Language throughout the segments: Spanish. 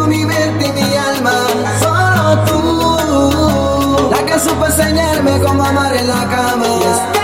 Mi mente y mi alma. Solo tú, la que supo enseñarme cómo amar en la cama.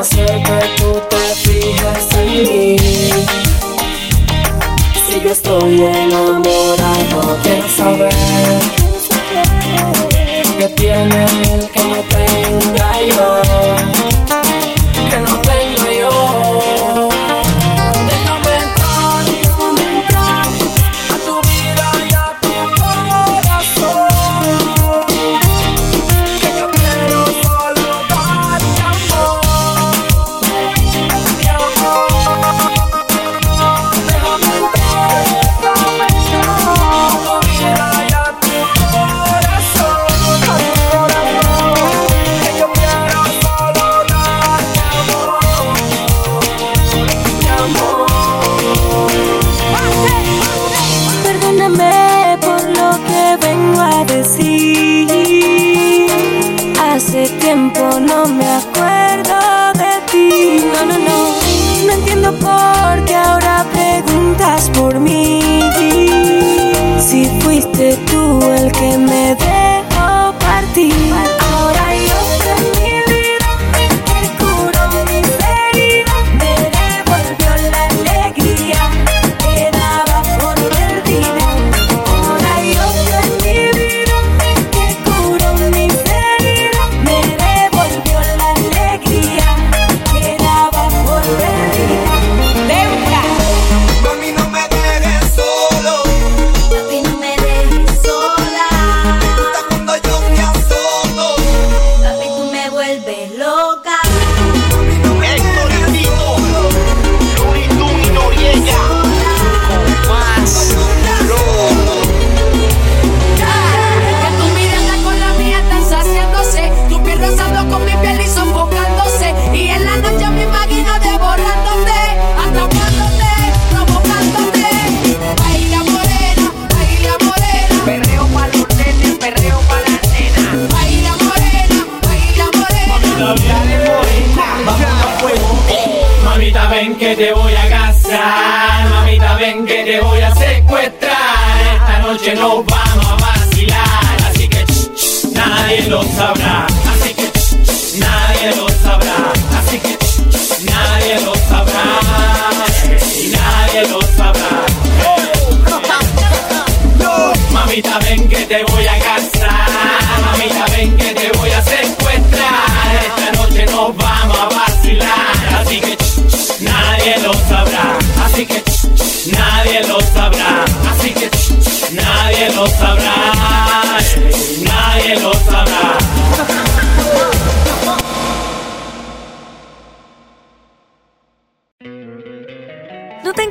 cómo hacer que tú te fijes en mí. Si yo estoy enamorado, quiero saber qué tiene el que no tenga yo, Por lo que vengo a decir. Hace tiempo no me acuerdo de ti. No, no, no. No entiendo por qué te voy a